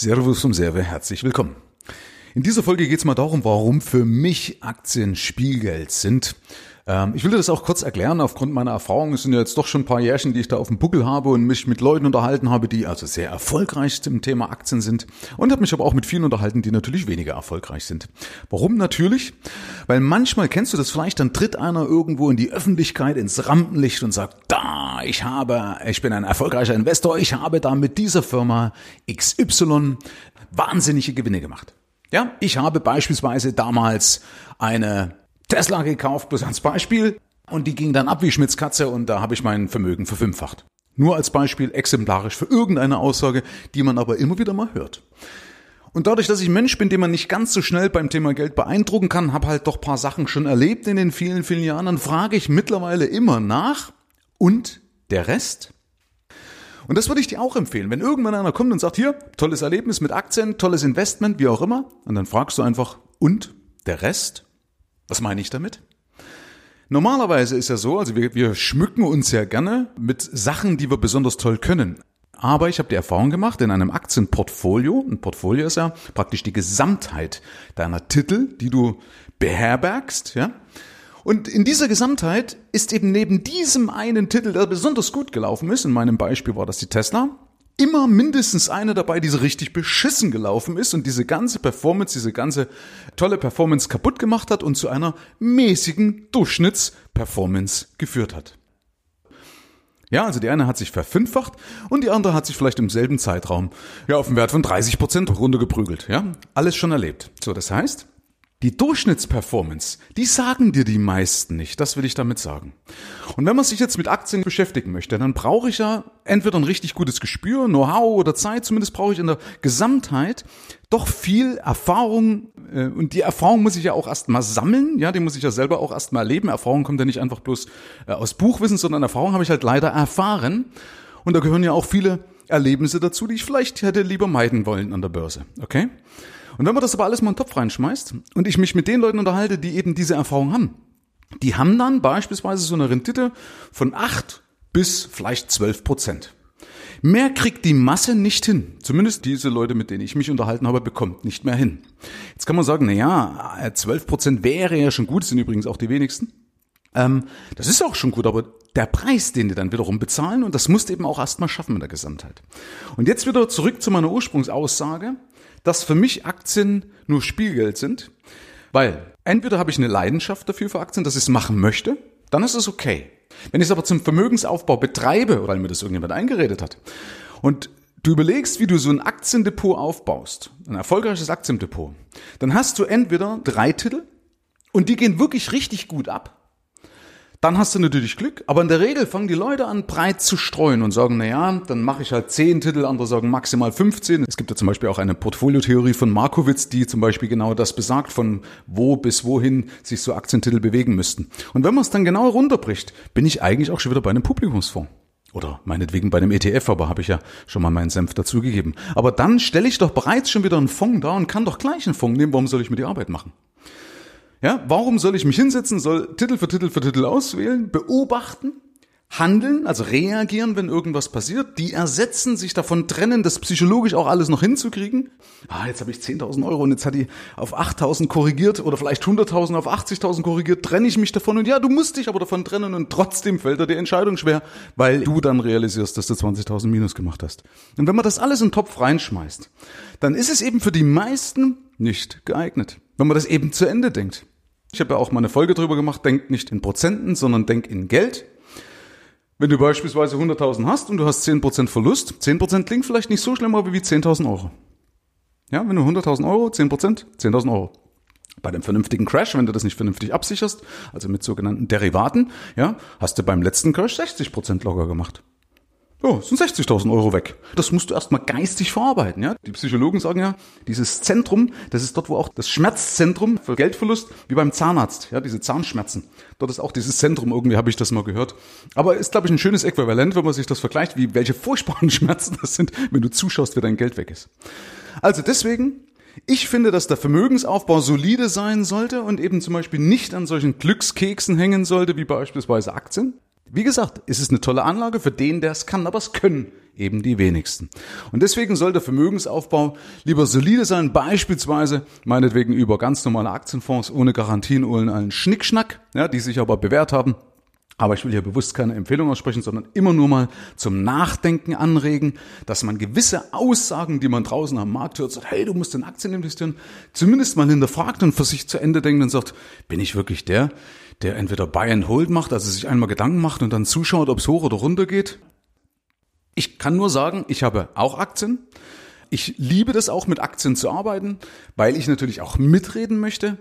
Servus vom Serve, herzlich willkommen. In dieser Folge geht es mal darum, warum für mich Aktien Spielgeld sind. Ähm, ich will dir das auch kurz erklären, aufgrund meiner Erfahrungen. Es sind ja jetzt doch schon ein paar Jährchen, die ich da auf dem Buckel habe und mich mit Leuten unterhalten habe, die also sehr erfolgreich im Thema Aktien sind. Und habe mich aber auch mit vielen unterhalten, die natürlich weniger erfolgreich sind. Warum natürlich? Weil manchmal kennst du das vielleicht, dann tritt einer irgendwo in die Öffentlichkeit, ins Rampenlicht und sagt, da, ich habe, ich bin ein erfolgreicher Investor, ich habe da mit dieser Firma XY wahnsinnige Gewinne gemacht. Ja, ich habe beispielsweise damals eine Tesla gekauft, bloß als Beispiel. Und die ging dann ab wie Schmitz Katze und da habe ich mein Vermögen verfünffacht. Nur als Beispiel exemplarisch für irgendeine Aussage, die man aber immer wieder mal hört. Und dadurch, dass ich Mensch bin, den man nicht ganz so schnell beim Thema Geld beeindrucken kann, habe halt doch paar Sachen schon erlebt in den vielen, vielen Jahren, dann frage ich mittlerweile immer nach. Und der Rest? Und das würde ich dir auch empfehlen. Wenn irgendwann einer kommt und sagt, hier, tolles Erlebnis mit Aktien, tolles Investment, wie auch immer, und dann fragst du einfach, und der Rest? Was meine ich damit? Normalerweise ist ja so, also wir, wir schmücken uns ja gerne mit Sachen, die wir besonders toll können. Aber ich habe die Erfahrung gemacht, in einem Aktienportfolio, ein Portfolio ist ja praktisch die Gesamtheit deiner Titel, die du beherbergst, ja. Und in dieser Gesamtheit ist eben neben diesem einen Titel, der besonders gut gelaufen ist, in meinem Beispiel war das die Tesla, immer mindestens eine dabei, die so richtig beschissen gelaufen ist und diese ganze Performance, diese ganze tolle Performance kaputt gemacht hat und zu einer mäßigen Durchschnittsperformance geführt hat. Ja, also die eine hat sich verfünffacht und die andere hat sich vielleicht im selben Zeitraum ja auf einen Wert von 30 Prozent runtergeprügelt. Ja, alles schon erlebt. So, das heißt, die Durchschnittsperformance, die sagen dir die meisten nicht, das will ich damit sagen. Und wenn man sich jetzt mit Aktien beschäftigen möchte, dann brauche ich ja entweder ein richtig gutes Gespür, Know-how oder Zeit, zumindest brauche ich in der Gesamtheit doch viel Erfahrung äh, und die Erfahrung muss ich ja auch erstmal sammeln, ja, die muss ich ja selber auch erstmal erleben. Erfahrung kommt ja nicht einfach bloß äh, aus Buchwissen, sondern Erfahrung habe ich halt leider erfahren und da gehören ja auch viele Erlebnisse dazu, die ich vielleicht hätte lieber meiden wollen an der Börse, okay? Und wenn man das aber alles mal in den Topf reinschmeißt und ich mich mit den Leuten unterhalte, die eben diese Erfahrung haben, die haben dann beispielsweise so eine Rendite von acht bis vielleicht zwölf Prozent. Mehr kriegt die Masse nicht hin. Zumindest diese Leute, mit denen ich mich unterhalten habe, bekommt nicht mehr hin. Jetzt kann man sagen, na ja, 12 Prozent wäre ja schon gut, sind übrigens auch die wenigsten. Ähm, das ist auch schon gut, aber der Preis, den die dann wiederum bezahlen, und das musst du eben auch erstmal schaffen in der Gesamtheit. Und jetzt wieder zurück zu meiner Ursprungsaussage dass für mich Aktien nur Spielgeld sind, weil entweder habe ich eine Leidenschaft dafür für Aktien, dass ich es machen möchte, dann ist es okay. Wenn ich es aber zum Vermögensaufbau betreibe, weil mir das irgendjemand eingeredet hat, und du überlegst, wie du so ein Aktiendepot aufbaust, ein erfolgreiches Aktiendepot, dann hast du entweder drei Titel und die gehen wirklich richtig gut ab dann hast du natürlich Glück, aber in der Regel fangen die Leute an, breit zu streuen und sagen, na ja, dann mache ich halt zehn Titel, andere sagen maximal 15. Es gibt ja zum Beispiel auch eine Portfoliotheorie von Markowitz, die zum Beispiel genau das besagt, von wo bis wohin sich so Aktientitel bewegen müssten. Und wenn man es dann genau runterbricht, bin ich eigentlich auch schon wieder bei einem Publikumsfonds. Oder meinetwegen bei einem ETF, aber habe ich ja schon mal meinen Senf dazugegeben. Aber dann stelle ich doch bereits schon wieder einen Fonds da und kann doch gleich einen Fonds nehmen. Warum soll ich mir die Arbeit machen? Ja, warum soll ich mich hinsetzen, soll Titel für Titel für Titel auswählen, beobachten, handeln, also reagieren, wenn irgendwas passiert, die ersetzen, sich davon trennen, das psychologisch auch alles noch hinzukriegen. Ah, jetzt habe ich 10.000 Euro und jetzt hat die auf 8.000 korrigiert oder vielleicht 100.000 auf 80.000 korrigiert, trenne ich mich davon und ja, du musst dich aber davon trennen und trotzdem fällt dir die Entscheidung schwer, weil du dann realisierst, dass du 20.000 Minus gemacht hast. Und wenn man das alles in den Topf reinschmeißt, dann ist es eben für die meisten nicht geeignet, wenn man das eben zu Ende denkt. Ich habe ja auch mal eine Folge drüber gemacht, denk nicht in Prozenten, sondern denk in Geld. Wenn du beispielsweise 100.000 hast und du hast 10% Verlust, 10% klingt vielleicht nicht so schlimm, aber wie 10.000 Euro. Ja, wenn du 100.000 Euro, 10%, 10.000 Euro. Bei dem vernünftigen Crash, wenn du das nicht vernünftig absicherst, also mit sogenannten Derivaten, ja, hast du beim letzten Crash 60% locker gemacht. Ja, sind 60.000 Euro weg. Das musst du erstmal geistig verarbeiten, ja. Die Psychologen sagen ja, dieses Zentrum, das ist dort, wo auch das Schmerzzentrum für Geldverlust, wie beim Zahnarzt, ja, diese Zahnschmerzen. Dort ist auch dieses Zentrum, irgendwie habe ich das mal gehört. Aber ist, glaube ich, ein schönes Äquivalent, wenn man sich das vergleicht, wie welche furchtbaren Schmerzen das sind, wenn du zuschaust, wie dein Geld weg ist. Also deswegen, ich finde, dass der Vermögensaufbau solide sein sollte und eben zum Beispiel nicht an solchen Glückskeksen hängen sollte, wie beispielsweise Aktien. Wie gesagt, es ist eine tolle Anlage für den, der es kann, aber es können eben die wenigsten. Und deswegen soll der Vermögensaufbau lieber solide sein, beispielsweise meinetwegen über ganz normale Aktienfonds ohne Garantien, ohne allen Schnickschnack, ja, die sich aber bewährt haben. Aber ich will hier bewusst keine Empfehlung aussprechen, sondern immer nur mal zum Nachdenken anregen, dass man gewisse Aussagen, die man draußen am Markt hört, sagt, hey, du musst in Aktien investieren, zumindest mal hinterfragt und für sich zu Ende denkt und sagt, bin ich wirklich der, der entweder Buy and Hold macht, also sich einmal Gedanken macht und dann zuschaut, ob es hoch oder runter geht? Ich kann nur sagen, ich habe auch Aktien. Ich liebe das auch, mit Aktien zu arbeiten, weil ich natürlich auch mitreden möchte.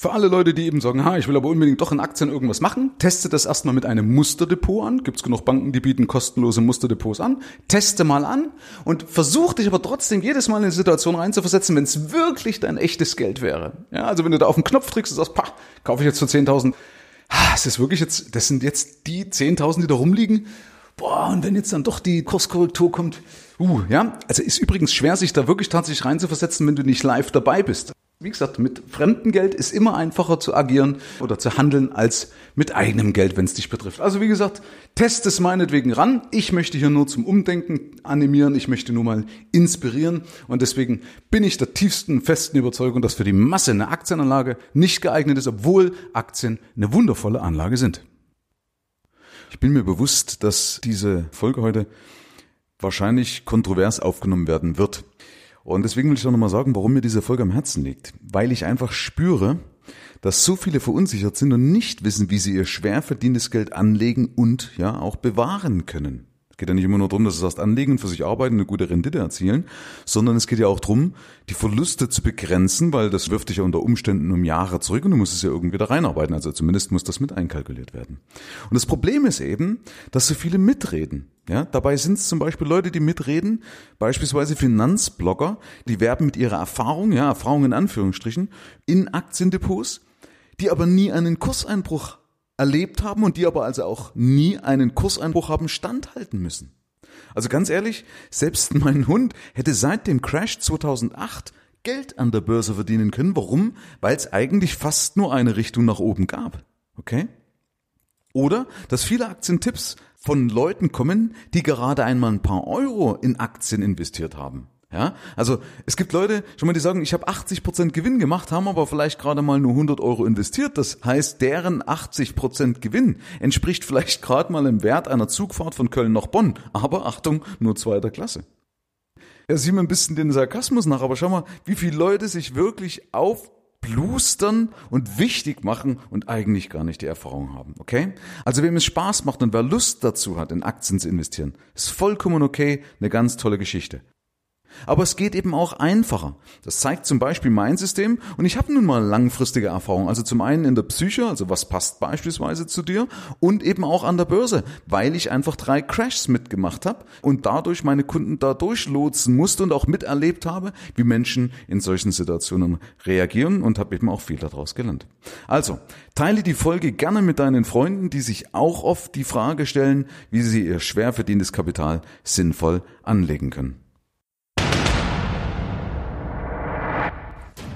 Für alle Leute, die eben sagen, ha, ich will aber unbedingt doch in Aktien irgendwas machen, teste das erstmal mit einem Musterdepot an. Gibt es genug Banken, die bieten kostenlose Musterdepots an. Teste mal an und versuch dich aber trotzdem jedes Mal in eine Situation reinzuversetzen, wenn es wirklich dein echtes Geld wäre. Ja, also wenn du da auf den Knopf drückst und sagst, pah, kaufe ich jetzt für 10.000. Es ist wirklich jetzt, das sind jetzt die 10.000, die da rumliegen. Boah, und wenn jetzt dann doch die Kurskorrektur kommt, uh, ja, also ist übrigens schwer, sich da wirklich tatsächlich reinzuversetzen, wenn du nicht live dabei bist. Wie gesagt, mit fremdem Geld ist immer einfacher zu agieren oder zu handeln als mit eigenem Geld, wenn es dich betrifft. Also wie gesagt, test es meinetwegen ran. Ich möchte hier nur zum Umdenken animieren. Ich möchte nur mal inspirieren. Und deswegen bin ich der tiefsten, festen Überzeugung, dass für die Masse eine Aktienanlage nicht geeignet ist, obwohl Aktien eine wundervolle Anlage sind. Ich bin mir bewusst, dass diese Folge heute wahrscheinlich kontrovers aufgenommen werden wird. Und deswegen will ich auch nochmal sagen, warum mir diese Folge am Herzen liegt. Weil ich einfach spüre, dass so viele verunsichert sind und nicht wissen, wie sie ihr schwer verdientes Geld anlegen und ja auch bewahren können geht ja nicht immer nur darum, dass sie erst anlegen und für sich arbeiten, eine gute Rendite erzielen, sondern es geht ja auch darum, die Verluste zu begrenzen, weil das wirft dich ja unter Umständen um Jahre zurück und du musst es ja irgendwie da reinarbeiten. Also zumindest muss das mit einkalkuliert werden. Und das Problem ist eben, dass so viele mitreden. Ja, dabei sind es zum Beispiel Leute, die mitreden, beispielsweise Finanzblogger, die werben mit ihrer Erfahrung, ja, Erfahrung in Anführungsstrichen, in Aktiendepots, die aber nie einen Kurseinbruch erlebt haben und die aber also auch nie einen Kurseinbruch haben standhalten müssen. Also ganz ehrlich, selbst mein Hund hätte seit dem Crash 2008 Geld an der Börse verdienen können. Warum? Weil es eigentlich fast nur eine Richtung nach oben gab. Okay? Oder, dass viele Aktientipps von Leuten kommen, die gerade einmal ein paar Euro in Aktien investiert haben. Ja, also es gibt Leute, schon mal, die sagen, ich habe 80 Prozent Gewinn gemacht, haben aber vielleicht gerade mal nur 100 Euro investiert. Das heißt, deren 80 Prozent Gewinn entspricht vielleicht gerade mal im Wert einer Zugfahrt von Köln nach Bonn. Aber Achtung, nur zweiter Klasse. Ja, sieh mir ein bisschen den Sarkasmus nach, aber schau mal, wie viele Leute sich wirklich aufblustern und wichtig machen und eigentlich gar nicht die Erfahrung haben, okay? Also wem es Spaß macht und wer Lust dazu hat, in Aktien zu investieren, ist vollkommen okay, eine ganz tolle Geschichte. Aber es geht eben auch einfacher. Das zeigt zum Beispiel mein System und ich habe nun mal langfristige Erfahrung. Also zum einen in der Psyche, also was passt beispielsweise zu dir und eben auch an der Börse, weil ich einfach drei Crashs mitgemacht habe und dadurch meine Kunden da durchlotsen musste und auch miterlebt habe, wie Menschen in solchen Situationen reagieren und habe eben auch viel daraus gelernt. Also, teile die Folge gerne mit deinen Freunden, die sich auch oft die Frage stellen, wie sie ihr schwer verdientes Kapital sinnvoll anlegen können.